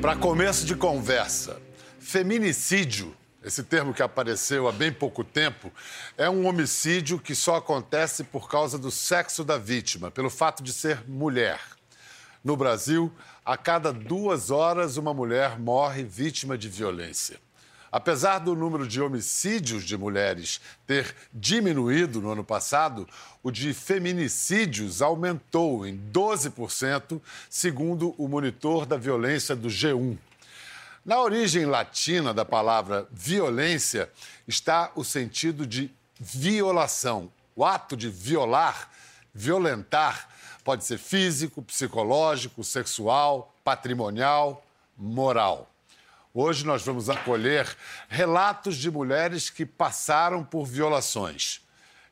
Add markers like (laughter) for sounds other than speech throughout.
Para começo de conversa, feminicídio, esse termo que apareceu há bem pouco tempo, é um homicídio que só acontece por causa do sexo da vítima, pelo fato de ser mulher. No Brasil, a cada duas horas, uma mulher morre vítima de violência. Apesar do número de homicídios de mulheres ter diminuído no ano passado, o de feminicídios aumentou em 12%, segundo o monitor da violência do G1. Na origem latina da palavra violência está o sentido de violação. O ato de violar, violentar, pode ser físico, psicológico, sexual, patrimonial, moral. Hoje nós vamos acolher relatos de mulheres que passaram por violações.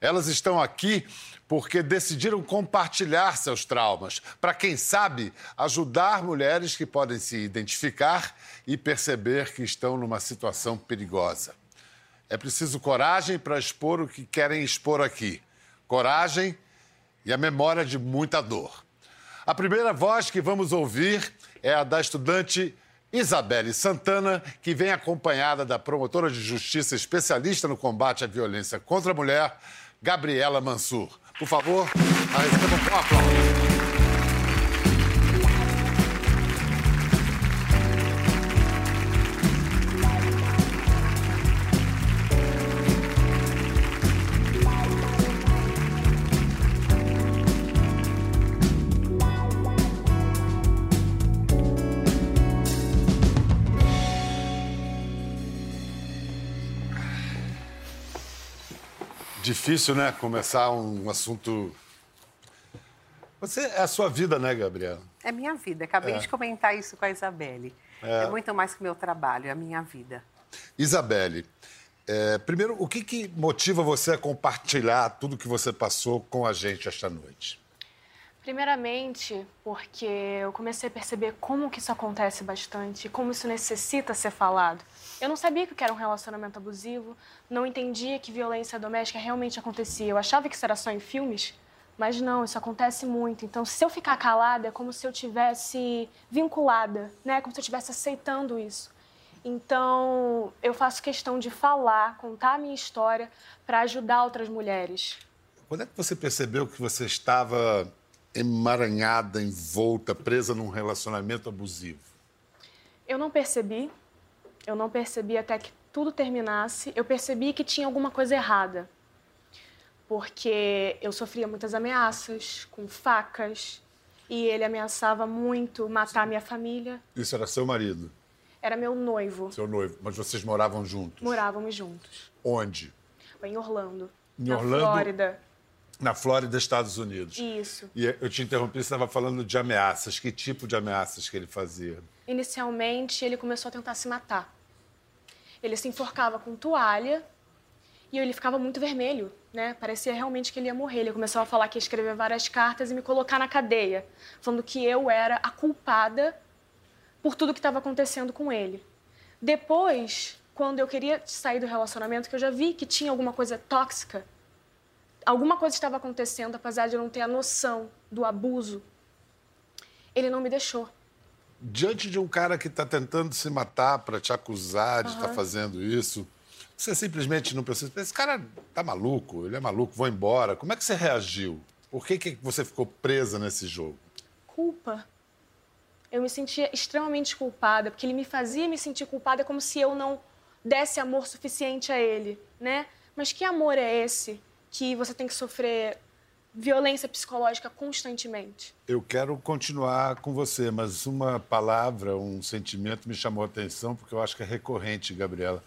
Elas estão aqui porque decidiram compartilhar seus traumas, para quem sabe ajudar mulheres que podem se identificar e perceber que estão numa situação perigosa. É preciso coragem para expor o que querem expor aqui. Coragem e a memória de muita dor. A primeira voz que vamos ouvir é a da estudante Isabelle Santana, que vem acompanhada da promotora de justiça especialista no combate à violência contra a mulher, Gabriela Mansur. Por favor, recebam com aplausos. Difícil, né? Começar um assunto. Você é a sua vida, né, Gabriela? É minha vida. Acabei é. de comentar isso com a Isabelle. É. é. muito mais que meu trabalho, é a minha vida. Isabelle, é, primeiro, o que, que motiva você a compartilhar tudo que você passou com a gente esta noite? Primeiramente, porque eu comecei a perceber como que isso acontece bastante, como isso necessita ser falado. Eu não sabia que era um relacionamento abusivo, não entendia que violência doméstica realmente acontecia. Eu achava que isso era só em filmes, mas não, isso acontece muito. Então, se eu ficar calada, é como se eu tivesse vinculada, né? Como se eu estivesse aceitando isso. Então, eu faço questão de falar, contar a minha história para ajudar outras mulheres. Quando é que você percebeu que você estava emaranhada, envolta, presa num relacionamento abusivo? Eu não percebi, eu não percebi até que tudo terminasse. Eu percebi que tinha alguma coisa errada. Porque eu sofria muitas ameaças, com facas, e ele ameaçava muito matar minha família. Isso era seu marido? Era meu noivo. Seu noivo. Mas vocês moravam juntos? Morávamos juntos. Onde? Em Orlando. Em na Orlando? Flórida. Na Flórida, Estados Unidos. Isso. E eu te interrompi, você estava falando de ameaças. Que tipo de ameaças que ele fazia? Inicialmente, ele começou a tentar se matar. Ele se enforcava com toalha e ele ficava muito vermelho, né? Parecia realmente que ele ia morrer. Ele começou a falar que ia escrever várias cartas e me colocar na cadeia, falando que eu era a culpada por tudo que estava acontecendo com ele. Depois, quando eu queria sair do relacionamento, que eu já vi que tinha alguma coisa tóxica, alguma coisa estava acontecendo, apesar de eu não ter a noção do abuso, ele não me deixou diante de um cara que está tentando se matar para te acusar de estar uhum. tá fazendo isso, você simplesmente não precisa. Esse cara tá maluco, ele é maluco, vou embora. Como é que você reagiu? Por que, que você ficou presa nesse jogo? Culpa. Eu me sentia extremamente culpada, porque ele me fazia me sentir culpada como se eu não desse amor suficiente a ele, né? Mas que amor é esse que você tem que sofrer violência psicológica constantemente. Eu quero continuar com você, mas uma palavra, um sentimento me chamou a atenção, porque eu acho que é recorrente, Gabriela.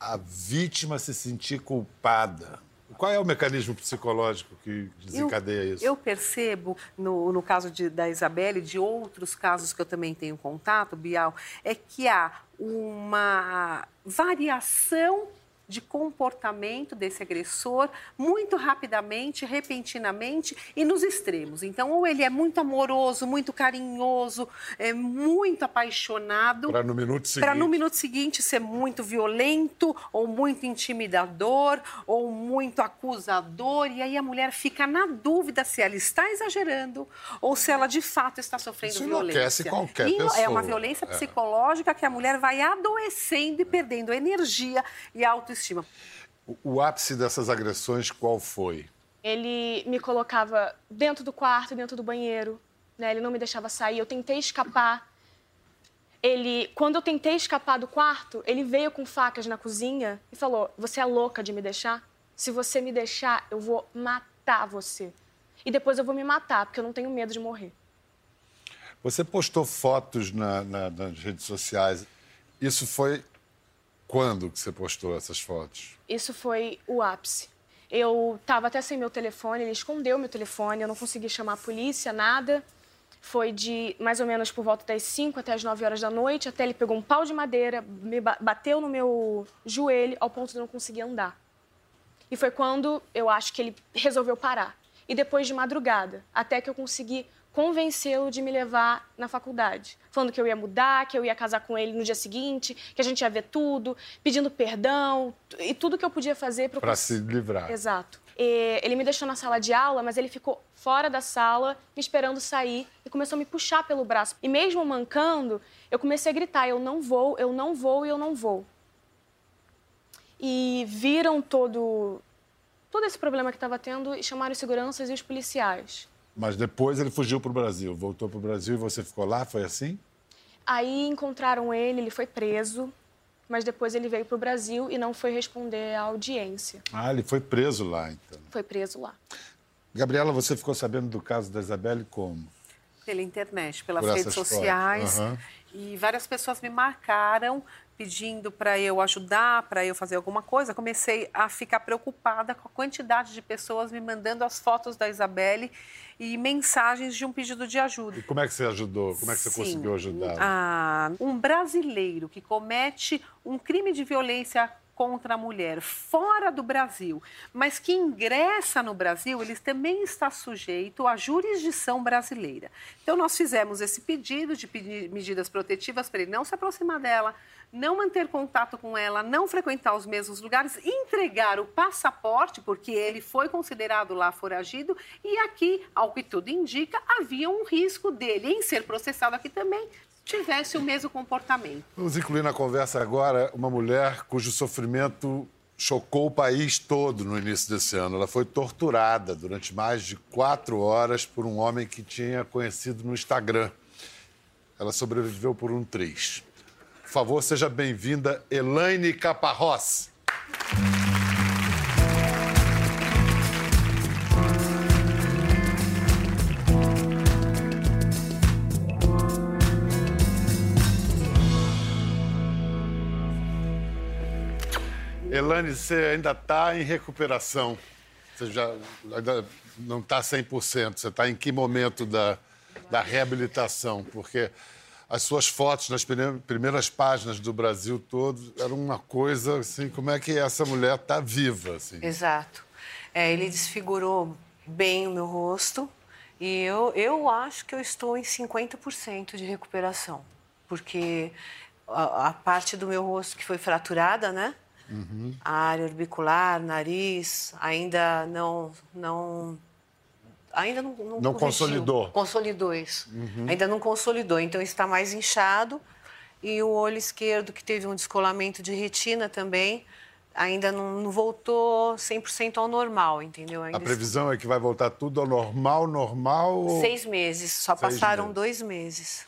A vítima se sentir culpada. Qual é o mecanismo psicológico que desencadeia eu, isso? Eu percebo, no, no caso de, da Isabelle, de outros casos que eu também tenho contato, Bial, é que há uma variação de comportamento desse agressor muito rapidamente, repentinamente e nos extremos. Então, ou ele é muito amoroso, muito carinhoso, é muito apaixonado. Para no minuto seguinte. Para no minuto seguinte ser muito violento, ou muito intimidador, ou muito acusador. E aí a mulher fica na dúvida se ela está exagerando ou se ela de fato está sofrendo Isso violência. enlouquece qualquer pessoa. É uma violência é. psicológica que a mulher vai adoecendo e perdendo energia e autoestima. O, o ápice dessas agressões qual foi? Ele me colocava dentro do quarto, dentro do banheiro. Né? Ele não me deixava sair. Eu tentei escapar. Ele, quando eu tentei escapar do quarto, ele veio com facas na cozinha e falou: Você é louca de me deixar? Se você me deixar, eu vou matar você. E depois eu vou me matar, porque eu não tenho medo de morrer. Você postou fotos na, na, nas redes sociais. Isso foi quando que você postou essas fotos? Isso foi o ápice. Eu estava até sem meu telefone, ele escondeu meu telefone, eu não consegui chamar a polícia, nada. Foi de mais ou menos por volta das 5 até as 9 horas da noite, até ele pegou um pau de madeira, me bateu no meu joelho ao ponto de não conseguir andar. E foi quando eu acho que ele resolveu parar. E depois de madrugada, até que eu consegui convencê-lo de me levar na faculdade, falando que eu ia mudar, que eu ia casar com ele no dia seguinte, que a gente ia ver tudo, pedindo perdão e tudo que eu podia fazer para se livrar. Exato. E ele me deixou na sala de aula, mas ele ficou fora da sala, me esperando sair e começou a me puxar pelo braço. E mesmo mancando, eu comecei a gritar: "Eu não vou, eu não vou e eu não vou". E viram todo todo esse problema que estava tendo e chamaram os seguranças e os policiais. Mas depois ele fugiu para o Brasil, voltou para o Brasil e você ficou lá? Foi assim? Aí encontraram ele, ele foi preso, mas depois ele veio para o Brasil e não foi responder à audiência. Ah, ele foi preso lá, então. Foi preso lá. Gabriela, você ficou sabendo do caso da Isabelle como? Pela internet, pelas Por redes sociais. Uhum. E várias pessoas me marcaram pedindo para eu ajudar, para eu fazer alguma coisa, comecei a ficar preocupada com a quantidade de pessoas me mandando as fotos da Isabelle e mensagens de um pedido de ajuda. E como é que você ajudou? Como é que você Sim, conseguiu ajudar? Ah, um brasileiro que comete um crime de violência contra a mulher fora do Brasil, mas que ingressa no Brasil, ele também está sujeito à jurisdição brasileira. Então, nós fizemos esse pedido de medidas protetivas para ele não se aproximar dela, não manter contato com ela, não frequentar os mesmos lugares, entregar o passaporte, porque ele foi considerado lá foragido, e aqui, ao que tudo indica, havia um risco dele em ser processado aqui também tivesse o mesmo comportamento. Vamos incluir na conversa agora uma mulher cujo sofrimento chocou o país todo no início desse ano. Ela foi torturada durante mais de quatro horas por um homem que tinha conhecido no Instagram. Ela sobreviveu por um triz. Por favor, seja bem-vinda, Elaine Caparrós. Elaine, você ainda está em recuperação. Você já ainda não está 100%. Você está em que momento da, da reabilitação? Porque as suas fotos nas primeiras páginas do Brasil todo eram uma coisa assim, como é que essa mulher está viva? Assim? Exato. É, ele desfigurou bem o meu rosto e eu, eu acho que eu estou em 50% de recuperação, porque a, a parte do meu rosto que foi fraturada, né? Uhum. A área orbicular, nariz, ainda não não ainda não não, não consolidou. Consolidou isso. Uhum. Ainda não consolidou, então está mais inchado e o olho esquerdo que teve um descolamento de retina também ainda não, não voltou 100% ao normal, entendeu? Ainda a previsão está... é que vai voltar tudo ao normal, normal? Seis meses, só Seis passaram meses. dois meses.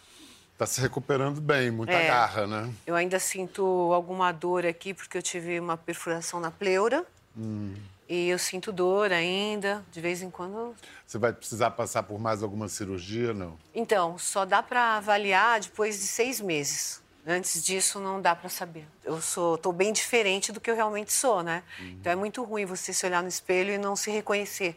Está se recuperando bem, muita é, garra, né? Eu ainda sinto alguma dor aqui, porque eu tive uma perfuração na pleura. Hum. E eu sinto dor ainda, de vez em quando. Você vai precisar passar por mais alguma cirurgia, não? Então, só dá para avaliar depois de seis meses. Antes disso, não dá para saber. Eu sou, tô bem diferente do que eu realmente sou, né? Uhum. Então é muito ruim você se olhar no espelho e não se reconhecer.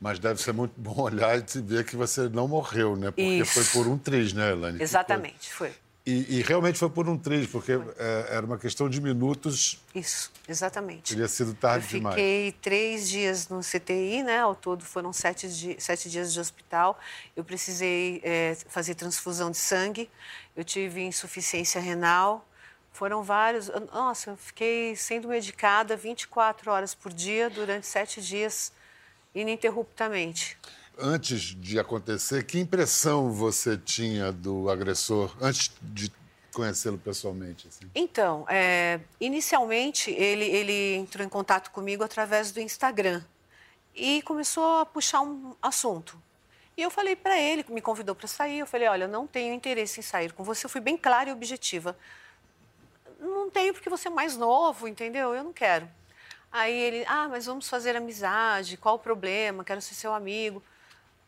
Mas deve ser muito (laughs) bom olhar e ver que você não morreu, né? Porque Isso. foi por um triz, né, Elaine? Exatamente, foi. E, e, realmente foi por um triz, porque é, era uma questão de minutos. Isso, exatamente. Teria sido tarde eu demais. Fiquei três dias no CTI, né? Ao todo foram sete, di sete dias de hospital. Eu precisei é, fazer transfusão de sangue. Eu tive insuficiência renal. Foram vários. Nossa, eu fiquei sendo medicada 24 horas por dia durante sete dias, ininterruptamente antes de acontecer, que impressão você tinha do agressor antes de conhecê-lo pessoalmente? Assim? Então, é, inicialmente ele, ele entrou em contato comigo através do Instagram e começou a puxar um assunto. E eu falei para ele, me convidou para sair, eu falei, olha, não tenho interesse em sair com você. Eu fui bem clara e objetiva. Não tenho porque você é mais novo, entendeu? Eu não quero. Aí ele, ah, mas vamos fazer amizade, qual o problema? Quero ser seu amigo.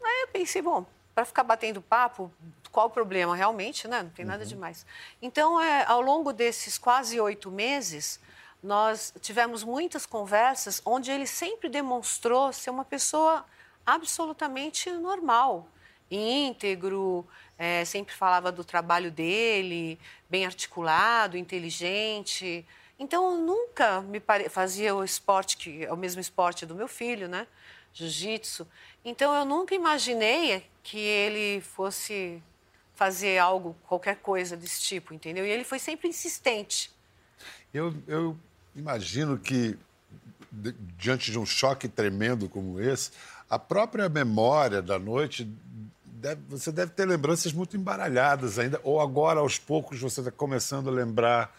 Aí eu pensei, bom, para ficar batendo papo, qual o problema realmente, né? Não tem nada uhum. demais. Então, é, ao longo desses quase oito meses, nós tivemos muitas conversas onde ele sempre demonstrou ser uma pessoa absolutamente normal, íntegro, é, sempre falava do trabalho dele, bem articulado, inteligente. Então, eu nunca me pare... fazia o esporte, que é o mesmo esporte do meu filho, né? Jiu-jitsu. Então eu nunca imaginei que ele fosse fazer algo, qualquer coisa desse tipo, entendeu? E ele foi sempre insistente. Eu, eu imagino que, diante de um choque tremendo como esse, a própria memória da noite, deve, você deve ter lembranças muito embaralhadas ainda, ou agora, aos poucos, você está começando a lembrar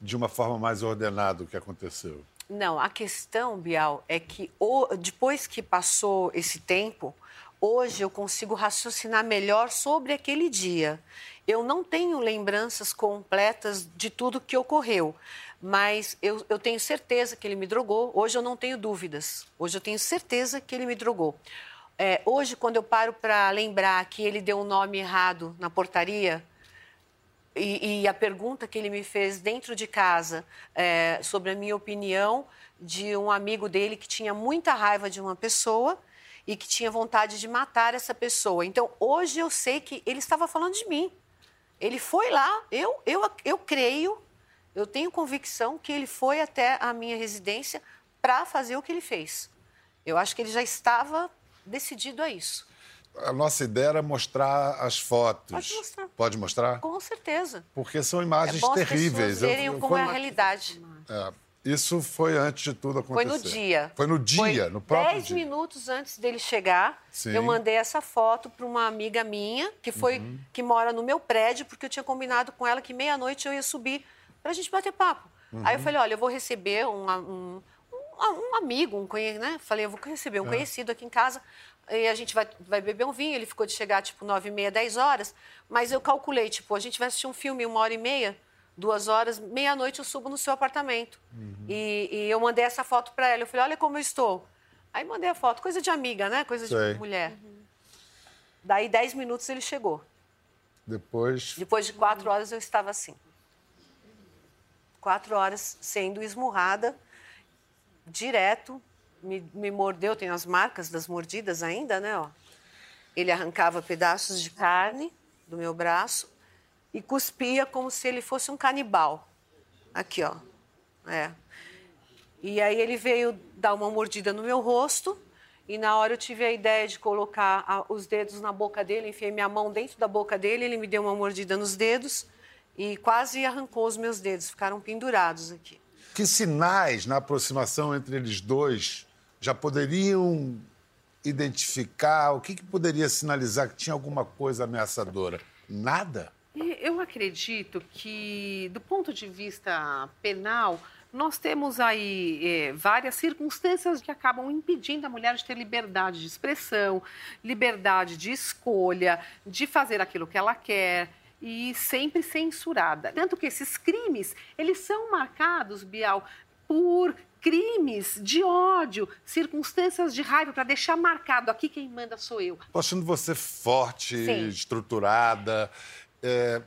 de uma forma mais ordenada o que aconteceu? Não, a questão, Bial, é que depois que passou esse tempo, hoje eu consigo raciocinar melhor sobre aquele dia. Eu não tenho lembranças completas de tudo que ocorreu, mas eu, eu tenho certeza que ele me drogou. Hoje eu não tenho dúvidas. Hoje eu tenho certeza que ele me drogou. É, hoje, quando eu paro para lembrar que ele deu um nome errado na portaria, e, e, a pergunta que ele me fez dentro de casa é, sobre a minha opinião de um amigo dele que tinha muita raiva de uma pessoa e que tinha vontade de matar essa pessoa. Então, hoje eu sei que ele estava falando de mim. Ele foi lá, eu, eu, eu creio, eu tenho convicção que ele foi até a minha residência para fazer o que ele fez. Eu acho que ele já estava decidido a isso a nossa ideia era mostrar as fotos. Pode mostrar. Pode mostrar? Com certeza. Porque são imagens é terríveis. Verem eu, eu, como é a realidade. É, isso foi antes de tudo acontecer. Foi no dia. Foi no dia, foi no próprio dez dia. minutos antes dele chegar, Sim. eu mandei essa foto para uma amiga minha, que foi uhum. que mora no meu prédio, porque eu tinha combinado com ela que meia-noite eu ia subir para a gente bater papo. Uhum. Aí eu falei, olha, eu vou receber um, um, um, um amigo, um conhecido, né? Falei, eu vou receber um é. conhecido aqui em casa e a gente vai, vai beber um vinho. Ele ficou de chegar, tipo, nove e meia, dez horas. Mas eu calculei, tipo, a gente vai assistir um filme uma hora e meia, duas horas, meia-noite eu subo no seu apartamento. Uhum. E, e, eu mandei essa foto para ela. Eu falei, olha como eu estou. Aí mandei a foto, coisa de amiga, né? Coisa Sei. de mulher. Uhum. Daí, dez minutos, ele chegou. Depois... Depois de quatro horas, eu estava assim. Quatro horas sendo esmurrada, direto, me, me mordeu, tem as marcas das mordidas ainda, né? Ó. Ele arrancava pedaços de carne do meu braço e cuspia como se ele fosse um canibal. Aqui, ó. É. E aí ele veio dar uma mordida no meu rosto e na hora eu tive a ideia de colocar a, os dedos na boca dele, enfiei minha mão dentro da boca dele, ele me deu uma mordida nos dedos e quase arrancou os meus dedos, ficaram pendurados aqui. Que sinais na aproximação entre eles dois já poderiam identificar? O que, que poderia sinalizar que tinha alguma coisa ameaçadora? Nada? Eu acredito que, do ponto de vista penal, nós temos aí é, várias circunstâncias que acabam impedindo a mulher de ter liberdade de expressão, liberdade de escolha, de fazer aquilo que ela quer e sempre censurada. Tanto que esses crimes, eles são marcados, Bial, por crimes de ódio, circunstâncias de raiva, para deixar marcado aqui quem manda sou eu. Estou achando você forte, Sim. estruturada. É,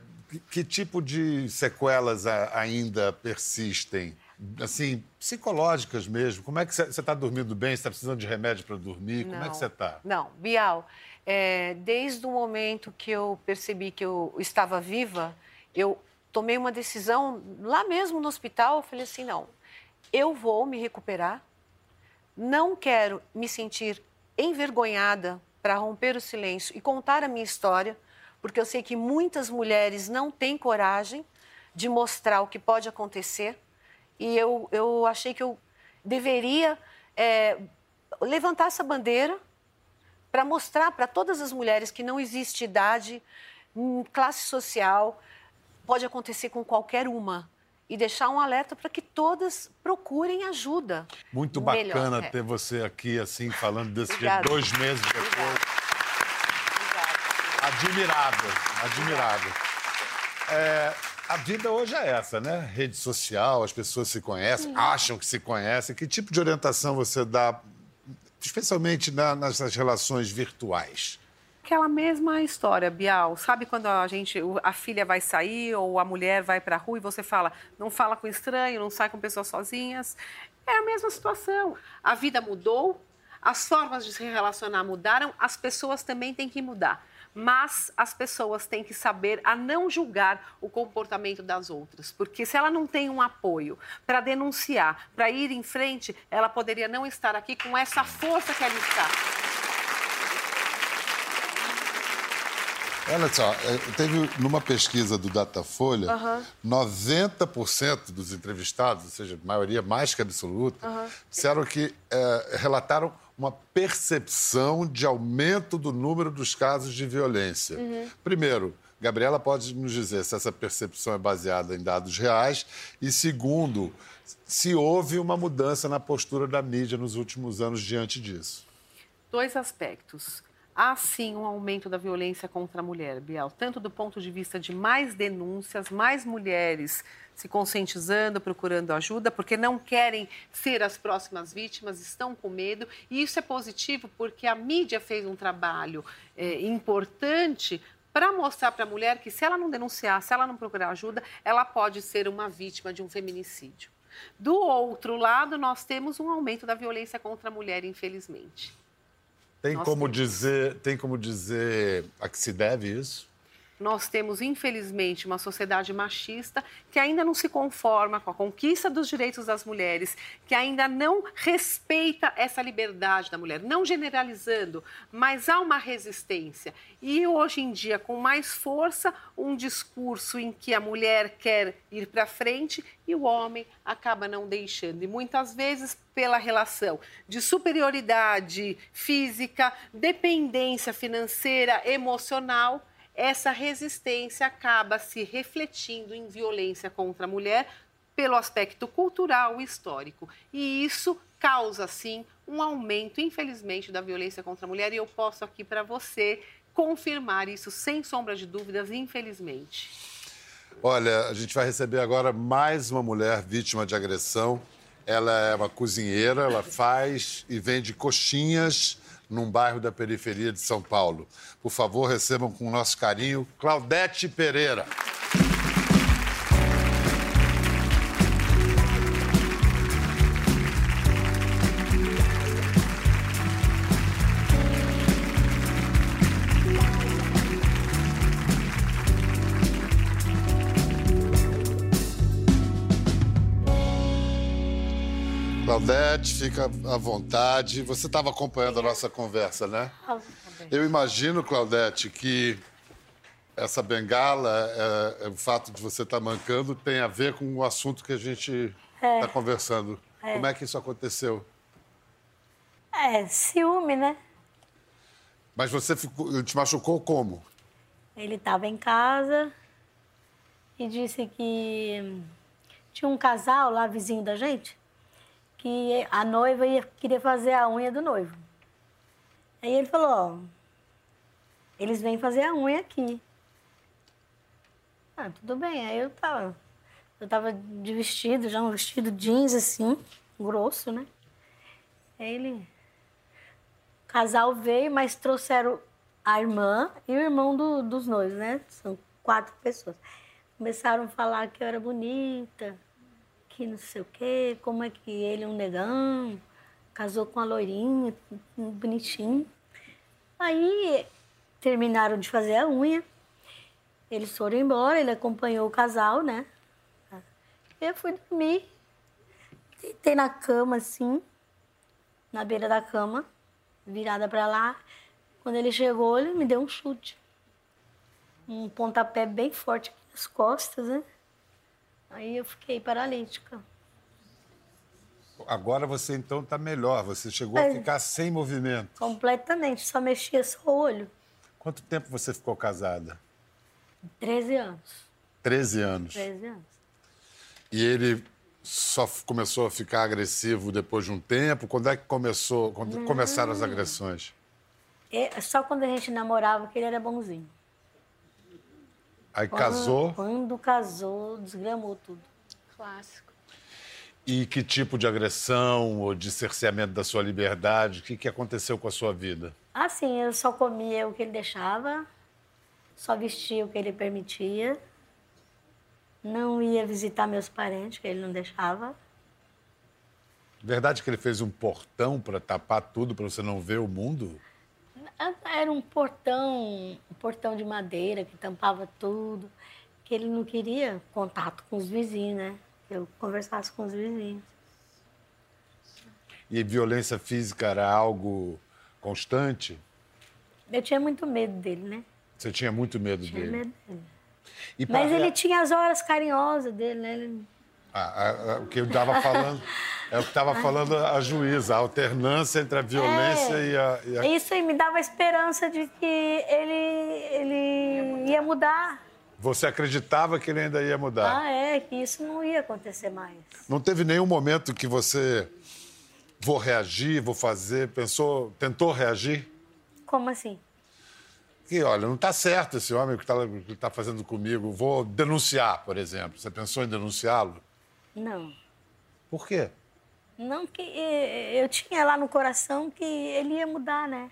que tipo de sequelas ainda persistem? Assim, psicológicas mesmo. Como é que você está dormindo bem? Você está precisando de remédio para dormir? Não, Como é que você está? Não, Bial, é, desde o momento que eu percebi que eu estava viva, eu tomei uma decisão lá mesmo no hospital. Eu falei assim: não, eu vou me recuperar, não quero me sentir envergonhada para romper o silêncio e contar a minha história, porque eu sei que muitas mulheres não têm coragem de mostrar o que pode acontecer. E eu, eu achei que eu deveria é, levantar essa bandeira para mostrar para todas as mulheres que não existe idade, hum, classe social, pode acontecer com qualquer uma. E deixar um alerta para que todas procurem ajuda. Muito bacana Melhor, é. ter você aqui, assim, falando desse jeito, dois meses depois. Admirável, admirável. É, a vida hoje é essa, né? Rede social, as pessoas se conhecem, Sim. acham que se conhecem. Que tipo de orientação você dá, especialmente na, nas relações virtuais? Aquela mesma história, Bial. Sabe quando a gente, a filha vai sair ou a mulher vai para a rua e você fala, não fala com estranho, não sai com pessoas sozinhas? É a mesma situação. A vida mudou, as formas de se relacionar mudaram, as pessoas também têm que mudar mas as pessoas têm que saber a não julgar o comportamento das outras, porque se ela não tem um apoio para denunciar, para ir em frente, ela poderia não estar aqui com essa força que ela está. Olha só, é, teve numa pesquisa do Datafolha, uhum. 90% dos entrevistados, ou seja, maioria mais que absoluta, uhum. disseram que é, relataram uma percepção de aumento do número dos casos de violência. Uhum. Primeiro, Gabriela pode nos dizer se essa percepção é baseada em dados reais e, segundo, se houve uma mudança na postura da mídia nos últimos anos diante disso. Dois aspectos há sim um aumento da violência contra a mulher, Biel, tanto do ponto de vista de mais denúncias, mais mulheres se conscientizando, procurando ajuda, porque não querem ser as próximas vítimas, estão com medo. E isso é positivo porque a mídia fez um trabalho é, importante para mostrar para a mulher que se ela não denunciar, se ela não procurar ajuda, ela pode ser uma vítima de um feminicídio. Do outro lado, nós temos um aumento da violência contra a mulher, infelizmente. Tem como dizer, tem como dizer a que se deve isso? Nós temos, infelizmente, uma sociedade machista que ainda não se conforma com a conquista dos direitos das mulheres, que ainda não respeita essa liberdade da mulher, não generalizando, mas há uma resistência. E hoje em dia, com mais força, um discurso em que a mulher quer ir para frente e o homem acaba não deixando. E muitas vezes pela relação de superioridade física, dependência financeira, emocional essa resistência acaba se refletindo em violência contra a mulher pelo aspecto cultural e histórico. E isso causa, sim, um aumento, infelizmente, da violência contra a mulher. E eu posso aqui para você confirmar isso sem sombra de dúvidas, infelizmente. Olha, a gente vai receber agora mais uma mulher vítima de agressão. Ela é uma cozinheira, ela faz e vende coxinhas num bairro da periferia de São Paulo. Por favor, recebam com o nosso carinho Claudete Pereira. Claudete, fica à vontade. Você estava acompanhando a nossa conversa, né? Eu imagino, Claudete, que essa bengala, é, é, o fato de você estar tá mancando, tem a ver com o assunto que a gente está é. Tá conversando. É. Como é que isso aconteceu? É, ciúme, né? Mas você ficou, ele te machucou como? Ele estava em casa e disse que tinha um casal lá vizinho da gente que a noiva ia, queria fazer a unha do noivo. Aí ele falou, ó, eles vêm fazer a unha aqui. Ah, tudo bem. Aí eu tava, eu tava de vestido, já um vestido jeans assim, grosso, né? Aí ele, o casal veio, mas trouxeram a irmã e o irmão do, dos noivos, né? São quatro pessoas. Começaram a falar que eu era bonita, que não sei o quê, como é que ele é um negão, casou com uma loirinha, bonitinho. Aí terminaram de fazer a unha Eles foram embora, ele acompanhou o casal, né? Eu fui dormir. Deitei na cama, assim, na beira da cama, virada para lá. Quando ele chegou, ele me deu um chute. Um pontapé bem forte nas costas, né? Aí eu fiquei paralítica. Agora você então está melhor, você chegou É. a ficar sem movimento. Completamente, só mexia só o olho. Quanto tempo você ficou casada? 13 anos. 13 anos. 13 anos. E ele só começou a ficar agressivo depois de um tempo? Quando é que começou, quando começaram as agressões? E só quando a gente namorava que ele era bonzinho. Aí casou Quando casou, desgramou tudo. Clássico. e que tipo de agressão ou de cerceamento da sua liberdade? O que, que aconteceu com a sua vida? Assim, eu só comia o que ele deixava, só vestia o que ele permitia, não ia visitar meus parentes, que ele não deixava. Verdade que ele fez um portão para tapar tudo, para você não ver o mundo? Era um portão, um portão de madeira que tampava tudo, que ele não queria contato com os vizinhos, né? Que eu conversasse com os vizinhos. E violência física era algo constante? Eu tinha muito medo dele, né? Você tinha muito medo Tinha dele? medo dele. E Mas ele tinha as horas carinhosas dele, né? Ele- Ah, ah, ah, o que eu estava falando é o que estava (laughs) falando a juíza, a alternância entre a violência É. e a, e a- Isso aí me dava esperança de que ele, ele ia mudar. Você acreditava que ele ainda ia mudar? Ah, é, que isso não ia acontecer mais. Não teve nenhum momento que você vou reagir, vou fazer, pensou, tentou reagir? Como assim? Que olha, não está certo esse homem que está fazendo comigo. Vou denunciar, por exemplo. Você pensou em denunciá-lo? Não. Por quê? Não que eh, eu tinha lá no coração que ele ia mudar, né?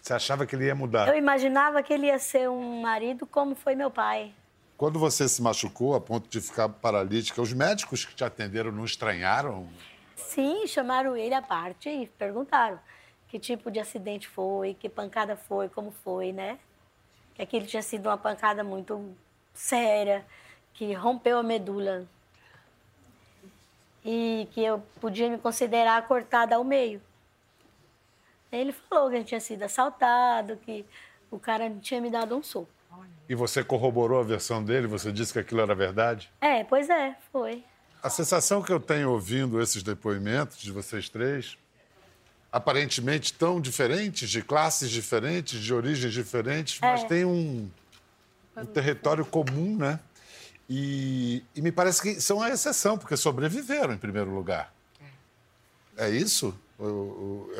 Você achava que ele ia mudar? Eu imaginava que ele ia ser um marido como foi meu pai. Quando você se machucou a ponto de ficar paralítica, os médicos que te atenderam não estranharam? Sim, chamaram ele à parte e perguntaram que tipo de acidente foi, que pancada foi, como foi, né? Que aquilo tinha sido uma pancada muito séria, que rompeu a medula. E que eu podia me considerar cortada ao meio. Ele falou que eu tinha sido assaltado, que o cara tinha me dado um soco. E você corroborou a versão dele? Você disse que aquilo era verdade? É, pois é, foi. A sensação que eu tenho ouvindo esses depoimentos de vocês três, aparentemente tão diferentes, de classes diferentes, de origens diferentes, mas tem um, um território comum, né? E, e me parece que são a exceção, porque sobreviveram em primeiro lugar. É isso? O- o-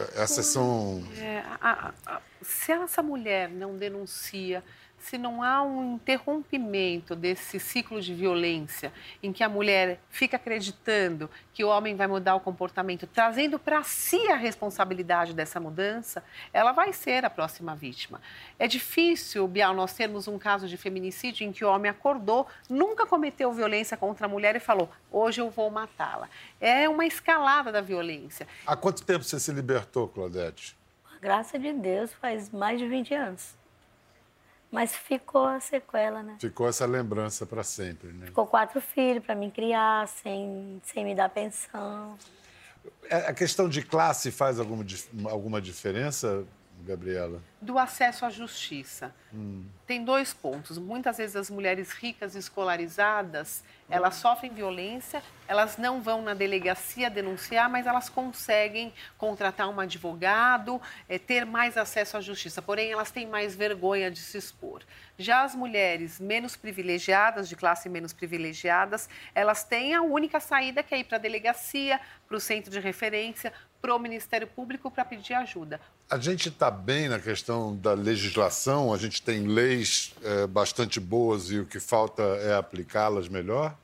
são. É, a- a- a- se essa mulher não denuncia, se não há um interrompimento desse ciclo de violência, em que a mulher fica acreditando que o homem vai mudar o comportamento, trazendo para si a responsabilidade dessa mudança, ela vai ser a próxima vítima. É difícil, Bial, nós termos um caso de feminicídio em que o homem acordou, nunca cometeu violência contra a mulher e falou: hoje eu vou matá-la. É uma escalada da violência. Há quanto tempo você se libertou, Claudete? Graças de Deus, faz mais de 20 anos. Mas ficou a sequela, né? Ficou essa lembrança para sempre, né? Ficou quatro filhos para me criar, sem, sem me dar pensão. É, A questão de classe faz alguma, alguma diferença, Gabriela? do acesso à justiça. Tem dois pontos. Muitas vezes as mulheres ricas escolarizadas, elas sofrem violência, elas não vão na delegacia denunciar, mas elas conseguem contratar um advogado, eh, ter mais acesso à justiça. Porém, elas têm mais vergonha de se expor. Já as mulheres menos privilegiadas, de classe menos privilegiadas, elas têm a única saída que é ir para a delegacia, para o centro de referência, para o Ministério Público para pedir ajuda. A gente está bem na questão da legislação, a gente tem leis eh, bastante boas e o que falta é aplicá-las melhor?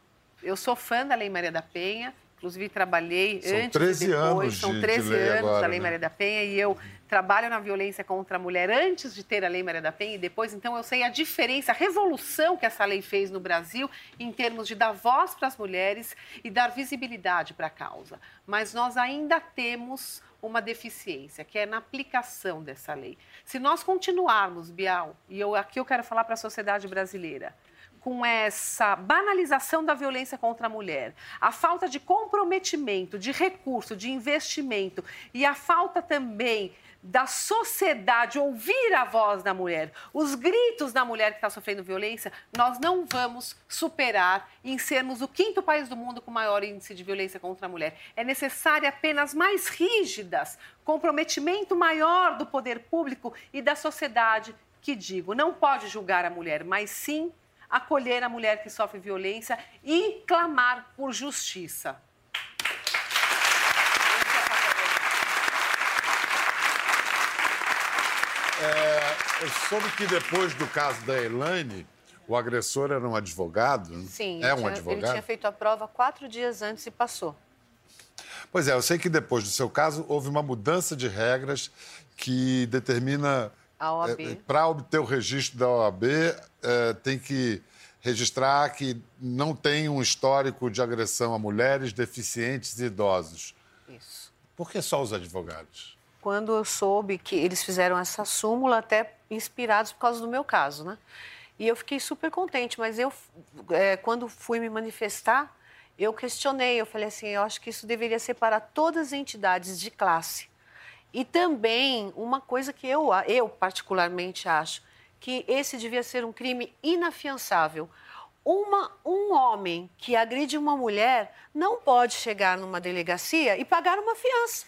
Eu sou fã da Lei Maria da Penha, inclusive trabalhei São antes 13 e depois, anos são de- de 13 lei anos agora, da Lei né? Maria da Penha e eu trabalho na violência contra a mulher antes de ter a Lei Maria da Penha e depois, então eu sei a diferença, a revolução que essa lei fez no Brasil em termos de dar voz para as mulheres e dar visibilidade para a causa. Mas nós ainda temos uma deficiência, que é na aplicação dessa lei. Se nós continuarmos, Bial, e eu, aqui eu quero falar para a sociedade brasileira, com essa banalização da violência contra a mulher, a falta de comprometimento, de recurso, de investimento e a falta também da sociedade ouvir a voz da mulher, os gritos da mulher que está sofrendo violência, nós não vamos superar em sermos o quinto país do mundo com maior índice de violência contra a mulher. É necessária apenas mais rígidas, comprometimento maior do poder público e da sociedade, que digo, não pode julgar a mulher, mas sim acolher a mulher que sofre violência e clamar por justiça. É, eu soube que depois do caso da Elaine, o agressor era um advogado. Sim, é um tinha, advogado. ele tinha feito a prova quatro dias antes e passou. Pois é, eu sei que depois do seu caso houve uma mudança de regras que determina. A OAB. É, Para obter o registro da OAB, é, tem que registrar que não tem um histórico de agressão a mulheres, deficientes e idosos. Isso. Por que só os advogados? Quando eu soube que eles fizeram essa súmula, até inspirados por causa do meu caso, né? E eu fiquei super contente, mas eu, é, quando fui me manifestar, eu questionei, eu falei assim, eu acho que isso deveria ser para todas as entidades de classe. E também, uma coisa que eu, eu particularmente acho, que esse devia ser um crime inafiançável. Uma, um homem que agride uma mulher não pode chegar numa delegacia e pagar uma fiança,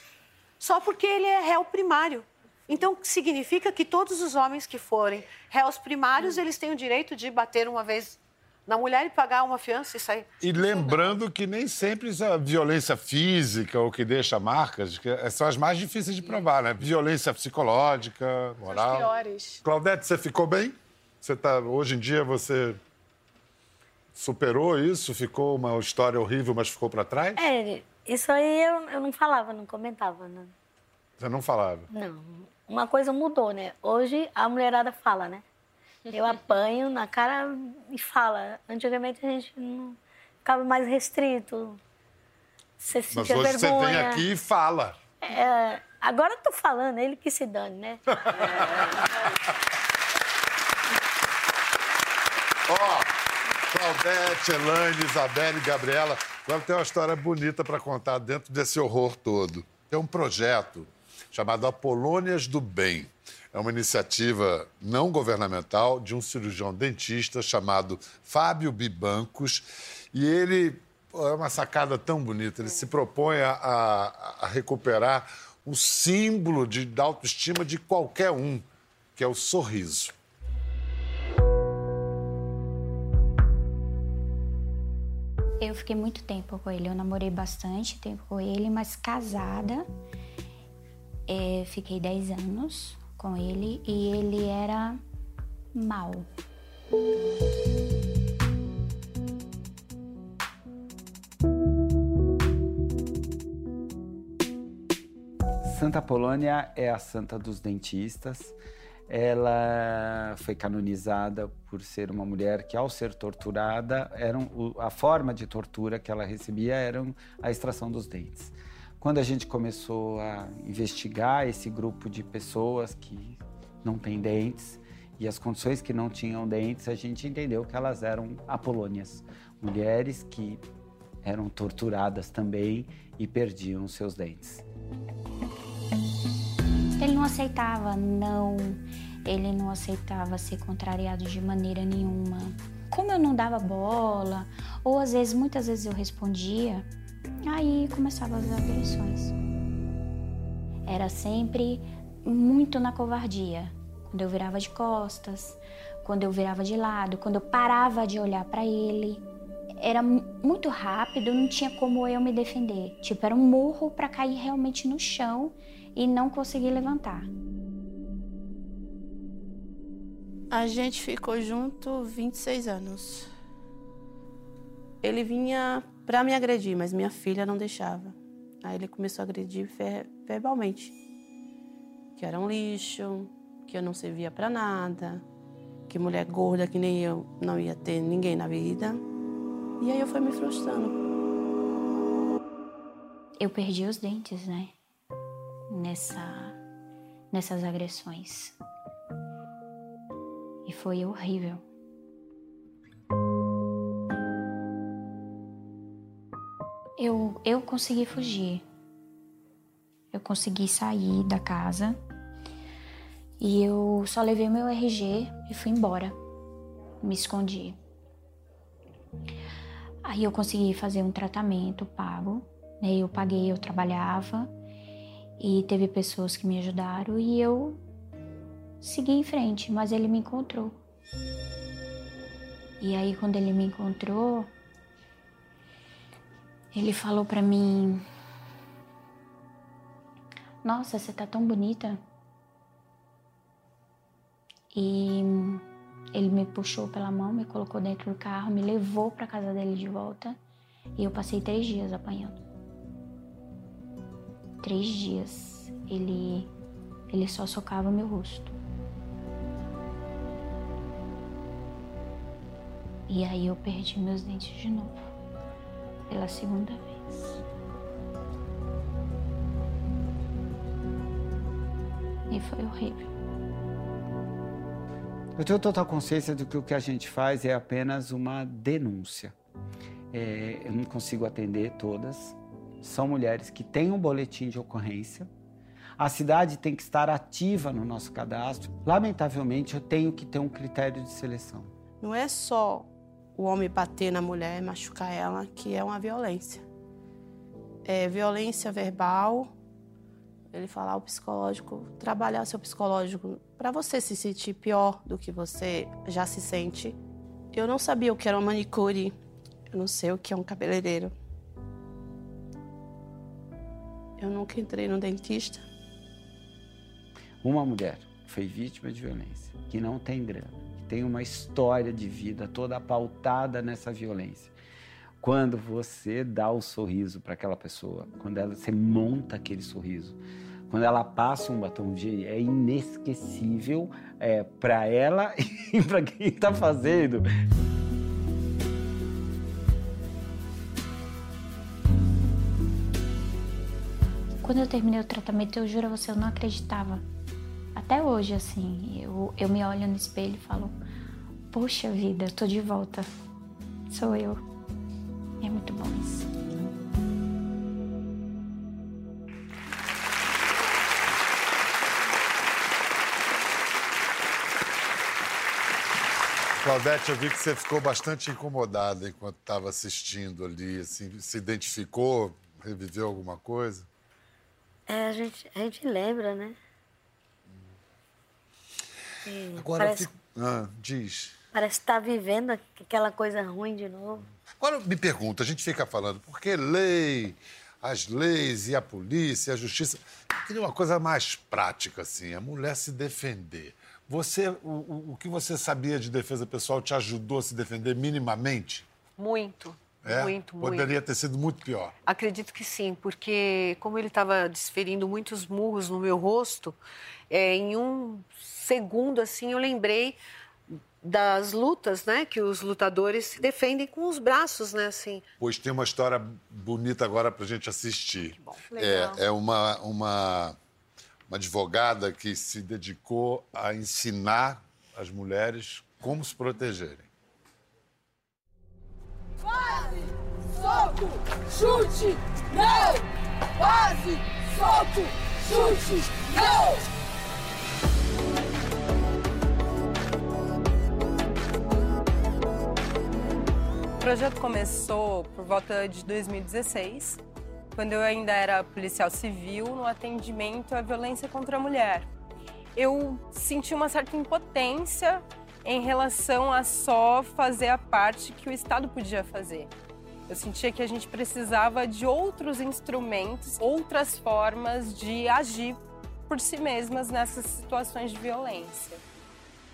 só porque ele é réu primário. Então, significa que todos os homens que forem réus primários, eles têm o direito de bater uma vez na mulher e pagar uma fiança e sair. E lembrando que nem sempre isso é violência física ou que deixa marcas, que são as mais difíceis de provar, né? Violência psicológica, moral. Os piores. Claudete, você ficou bem? Você tá, hoje em dia você superou isso? Ficou uma história horrível, mas ficou para trás? É, isso aí eu, eu não falava, não comentava, não. Você não falava? Não. Uma coisa mudou, né? Hoje a mulherada fala, né? Eu apanho na cara e fala. Antigamente a gente não ficava mais restrito. Você Mas sentia hoje você vergonha. vem aqui e fala. É, agora eu tô falando, ele que se dane, né? (laughs) Ó, Claudete, Elaine, Isabelle, Gabriela. Agora tem uma história bonita para contar dentro desse horror todo. Tem um projeto chamado Apolônias do Bem. É uma iniciativa não governamental de um cirurgião dentista chamado Fábio Bibancos. E ele é uma sacada tão bonita. Ele se propõe a, a- a recuperar o símbolo de, da autoestima de qualquer um, que é o sorriso. Eu fiquei muito tempo com ele, eu namorei bastante tempo com ele, mas casada. É, fiquei 10 anos com ele e ele era mal. Santa Polônia é a santa dos dentistas. Ela foi canonizada por ser uma mulher que, ao ser torturada, eram, a forma de tortura que ela recebia era a extração dos dentes. Quando a gente começou a investigar esse grupo de pessoas que não têm dentes e as condições que não tinham dentes, a gente entendeu que elas eram apolônias, mulheres que eram torturadas também e perdiam seus dentes. Ele não aceitava não, ele não aceitava ser contrariado de maneira nenhuma. Como eu não dava bola, ou às vezes, muitas vezes eu respondia, aí começavam as agressões. Era sempre muito na covardia. Quando eu virava de costas, quando eu virava de lado, quando eu parava de olhar para ele. Era mu- muito rápido, não tinha como eu me defender. Tipo, era um murro para cair realmente no chão e não conseguir levantar. A gente ficou junto 26 anos. Ele vinha pra me agredir, mas minha filha não deixava. Aí ele começou a agredir ver- verbalmente. Que era um lixo, que eu não servia pra nada, que mulher gorda que nem eu não ia ter ninguém na vida. E aí eu fui me frustrando. Eu perdi os dentes, né? nessa, nessas agressões. E foi horrível. Eu, eu consegui fugir. Eu consegui sair da casa e eu só levei meu RG e fui embora. Me escondi. Aí eu consegui fazer um tratamento pago. Né? Eu paguei, eu trabalhava e teve pessoas que me ajudaram e eu segui em frente, mas ele me encontrou. E aí quando ele me encontrou, ele falou para mim: "Nossa, você tá tão bonita". E ele me puxou pela mão, me colocou dentro do carro, me levou para casa dele de volta. E eu passei três dias apanhando. Três dias. Ele, ele só socava meu rosto. E aí eu perdi meus dentes de novo. Pela segunda vez. E foi horrível. Eu tenho total consciência de que o que a gente faz é apenas uma denúncia. É, eu não consigo atender todas. São mulheres que têm um boletim de ocorrência. A cidade tem que estar ativa no nosso cadastro. Lamentavelmente, eu tenho que ter um critério de seleção. Não é só o homem bater na mulher, machucar ela, que é uma violência. É violência verbal, ele falar o psicológico, trabalhar o seu psicológico para você se sentir pior do que você já se sente. Eu não sabia o que era uma manicure, eu não sei o que é um cabeleireiro. Eu nunca entrei no dentista. Uma mulher foi vítima de violência, que não tem grana, tem uma história de vida toda pautada nessa violência. Quando você dá o sorriso para aquela pessoa, quando ela, você monta aquele sorriso, quando ela passa um batom de é inesquecível é, para ela (laughs) e para quem está fazendo. Quando eu terminei o tratamento, eu juro a você, eu não acreditava. Até hoje, assim, eu, eu me olho no espelho e falo: Poxa vida, eu tô de volta. Sou eu. É muito bom isso. Claudete, eu vi que você ficou bastante incomodada enquanto estava assistindo ali. Assim, se identificou? Reviveu alguma coisa? É, a gente, a gente lembra, né? Agora, parece, fico... ah, diz. Parece estar tá vivendo aquela coisa ruim de novo. Agora, me pergunta, a gente fica falando, por que lei, as leis e a polícia, e a justiça... Eu queria uma coisa mais prática, assim, a mulher se defender. Você, o, o que você sabia de defesa pessoal te ajudou a se defender minimamente? Muito. É? Muito, Poderia muito. ter sido muito pior. Acredito que sim, porque como ele estava desferindo muitos murros no meu rosto, é, em um segundo assim eu lembrei das lutas, né, que os lutadores se defendem com os braços, né, assim. Pois tem uma história bonita agora para gente assistir. bom. É, é uma, uma uma advogada que se dedicou a ensinar as mulheres como se protegerem. Quase, soco, chute, não! Quase, soco, chute, não! O projeto começou por volta de 2016 quando eu ainda era policial civil, no atendimento à violência contra a mulher. Eu senti uma certa impotência em relação a só fazer a parte que o Estado podia fazer. Eu sentia que a gente precisava de outros instrumentos, outras formas de agir por si mesmas nessas situações de violência.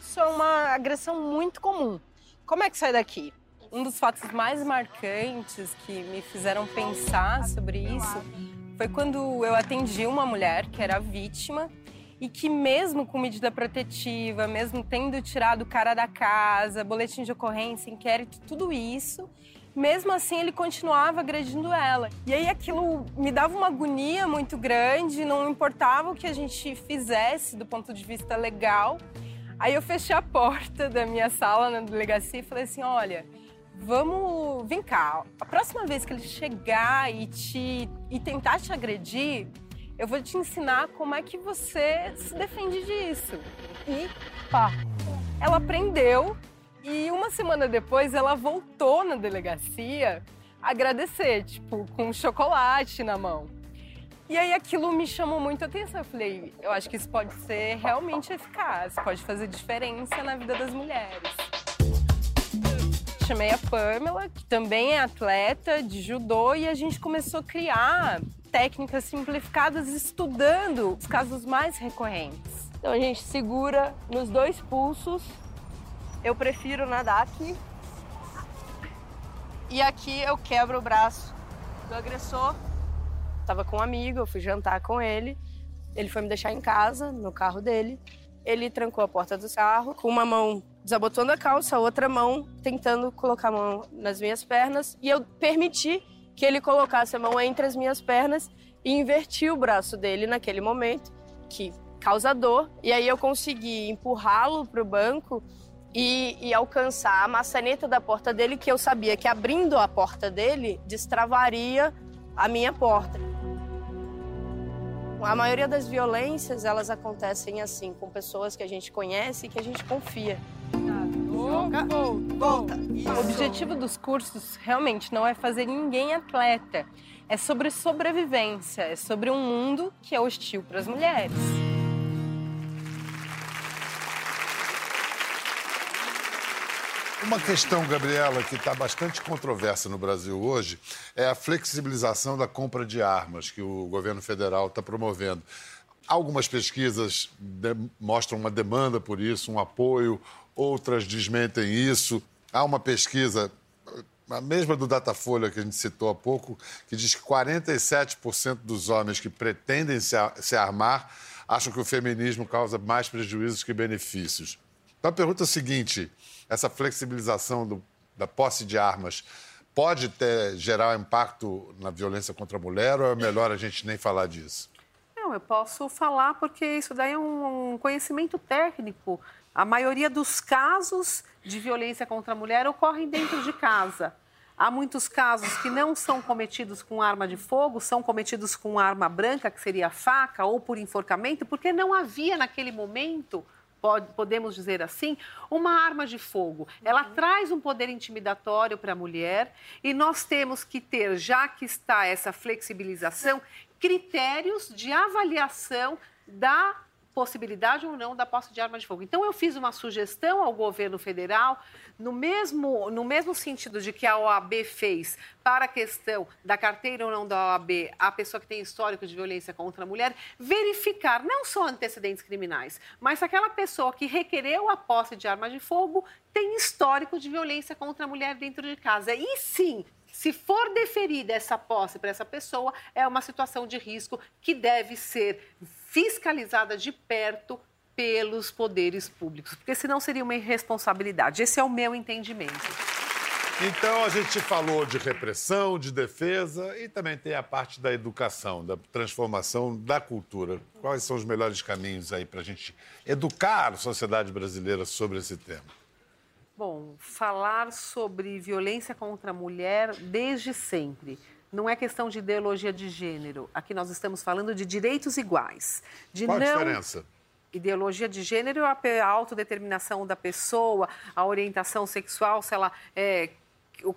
Isso é uma agressão muito comum. Como é que sai daqui? Um dos fatos mais marcantes que me fizeram pensar sobre isso foi quando eu atendi uma mulher que era vítima e que mesmo com medida protetiva, mesmo tendo tirado o cara da casa, boletim de ocorrência, inquérito, tudo isso, mesmo assim ele continuava agredindo ela. E aí aquilo me dava uma agonia muito grande, não importava o que a gente fizesse do ponto de vista legal. Aí eu fechei a porta da minha sala na delegacia e falei assim: olha, vamos. Vem cá, a próxima vez que ele chegar e, te, e tentar te agredir, eu vou te ensinar como é que você se defende disso. E pá, ela aprendeu e uma semana depois ela voltou na delegacia agradecer, tipo, com chocolate na mão. E aí aquilo me chamou muito a atenção. Eu falei, eu acho que isso pode ser realmente eficaz, pode fazer diferença na vida das mulheres. Chamei a Pamela, que também é atleta de judô, e a gente começou a criar técnicas simplificadas estudando os casos mais recorrentes. Então a gente segura nos dois pulsos. Eu prefiro nadar aqui. E aqui eu quebro o braço do agressor. Tava com um amigo, eu fui jantar com ele. Ele foi me deixar em casa, no carro dele. Ele trancou a porta do carro com uma mão desabotando a calça, a outra mão tentando colocar a mão nas minhas pernas. E eu permiti que ele colocasse a mão entre as minhas pernas e inverti o braço dele naquele momento, que causa dor. E aí eu consegui empurrá-lo para o banco e, e, alcançar a maçaneta da porta dele, que eu sabia que abrindo a porta dele destravaria a minha porta. A maioria das violências, elas acontecem assim, com pessoas que a gente conhece e que a gente confia. Volta. O objetivo dos cursos realmente não é fazer ninguém atleta. É sobre sobrevivência, é sobre um mundo que é hostil para as mulheres. Uma questão, Gabriela, que está bastante controversa no Brasil hoje é a flexibilização da compra de armas que o governo federal está promovendo. Algumas pesquisas mostram uma demanda por isso, um apoio, outras desmentem isso. Há uma pesquisa, a mesma do Datafolha que a gente citou há pouco, que diz que 47% dos homens que pretendem se armar acham que o feminismo causa mais prejuízos que benefícios. Então a pergunta é a seguinte: essa flexibilização do, da posse de armas pode ter, gerar impacto na violência contra a mulher ou é melhor a gente nem falar disso? Não, eu posso falar porque isso daí é um conhecimento técnico. A maioria dos casos de violência contra a mulher ocorrem dentro de casa. Há muitos casos que não são cometidos com arma de fogo, são cometidos com arma branca, que seria faca, ou por enforcamento, porque não havia naquele momento pode, podemos dizer assim, uma arma de fogo. Ela uhum. traz um poder intimidatório para a mulher e nós temos que ter, já que está essa flexibilização, critérios de avaliação da possibilidade ou não da posse de arma de fogo. Então, eu fiz uma sugestão ao governo federal, no mesmo, no mesmo sentido de que a OAB fez para a questão da carteira ou não da OAB, a pessoa que tem histórico de violência contra a mulher, verificar não só antecedentes criminais, mas aquela pessoa que requereu a posse de arma de fogo tem histórico de violência contra a mulher dentro de casa. E sim, se for deferida essa posse para essa pessoa, é uma situação de risco que deve ser fiscalizada de perto pelos poderes públicos, porque senão seria uma irresponsabilidade. Esse é o meu entendimento. Então a gente falou de repressão, de defesa e também tem a parte da educação, da transformação da cultura. Quais são os melhores caminhos aí para a gente educar a sociedade brasileira sobre esse tema? Bom, falar sobre violência contra a mulher desde sempre não é questão de ideologia de gênero. Aqui nós estamos falando de direitos iguais. De Qual não... a diferença? Ideologia de gênero é a autodeterminação da pessoa, a orientação sexual, se ela é,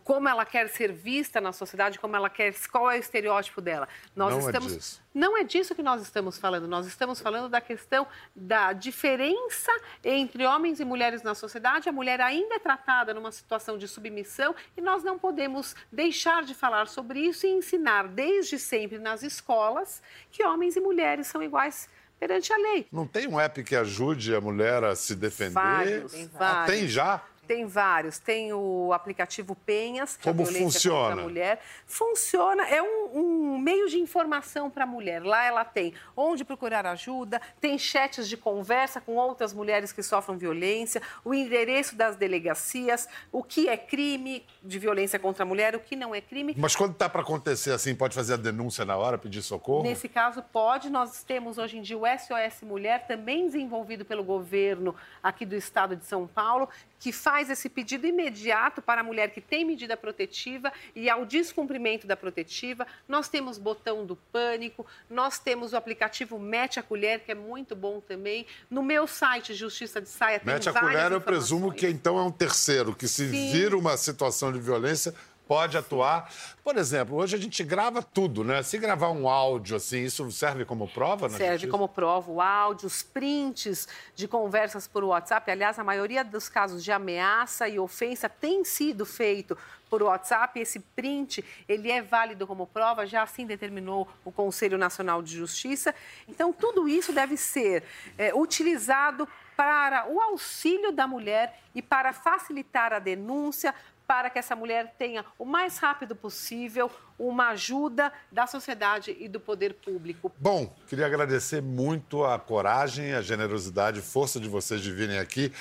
como ela quer ser vista na sociedade, como ela quer, qual é o estereótipo dela. Nós não é estamos, é disso. Não é disso que nós estamos falando. Nós estamos falando da questão da diferença entre homens e mulheres na sociedade. A mulher ainda é tratada numa situação de submissão e nós não podemos deixar de falar sobre isso e ensinar desde sempre nas escolas que homens e mulheres são iguais perante a lei. Não tem um app que ajude a mulher a se defender? Vários, ah, tem já? Tem vários. Tem o aplicativo Penhas, que Como é a violência funciona? contra a mulher. Funciona, é um, um meio de informação para a mulher. Lá ela tem onde procurar ajuda, tem chats de conversa com outras mulheres que sofrem violência, o endereço das delegacias, o que é crime de violência contra a mulher, o que não é crime. Mas quando tá para acontecer assim, pode fazer a denúncia na hora, pedir socorro? Nesse caso, pode. Nós temos hoje em dia o SOS Mulher, também desenvolvido pelo governo aqui do estado de São Paulo, que faz esse pedido imediato para a mulher que tem medida protetiva e ao descumprimento da protetiva. Nós temos botão do pânico, nós temos o aplicativo Mete a Colher, que é muito bom também. No meu site, Justiça de Saia, tem Mete a colher, eu presumo que então é um terceiro, que se Sim. vira uma situação de violência, pode atuar. Por exemplo, hoje a gente grava tudo, né? Se gravar um áudio assim, isso serve como prova, né? Serve como prova o áudio, os prints de conversas por WhatsApp. Aliás, a maioria dos casos de ameaça e ofensa tem sido feito por WhatsApp. Esse print, ele é válido como prova, já assim determinou o Conselho Nacional de Justiça. Então, tudo isso deve ser é, utilizado para o auxílio da mulher e para facilitar a denúncia, para que essa mulher tenha o mais rápido possível uma ajuda da sociedade e do poder público. Bom, queria agradecer muito a coragem, a generosidade e força de vocês de virem aqui.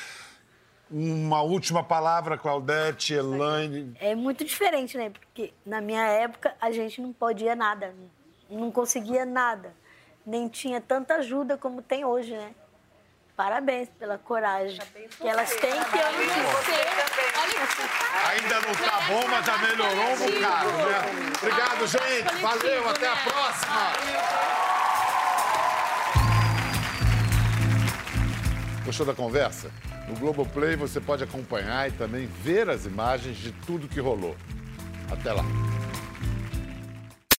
Uma última palavra, Claudete, Elaine. É muito diferente, né? Porque na minha época a gente não podia nada, não conseguia nada, nem tinha tanta ajuda como tem hoje, né? Parabéns pela coragem que elas têm que eu não tive. Ainda não tá bom, mas já melhorou um bocado, né? Obrigado, gente. Valeu, até a próxima. Gostou da conversa? No Globoplay você pode acompanhar e também ver as imagens de tudo que rolou. Até lá.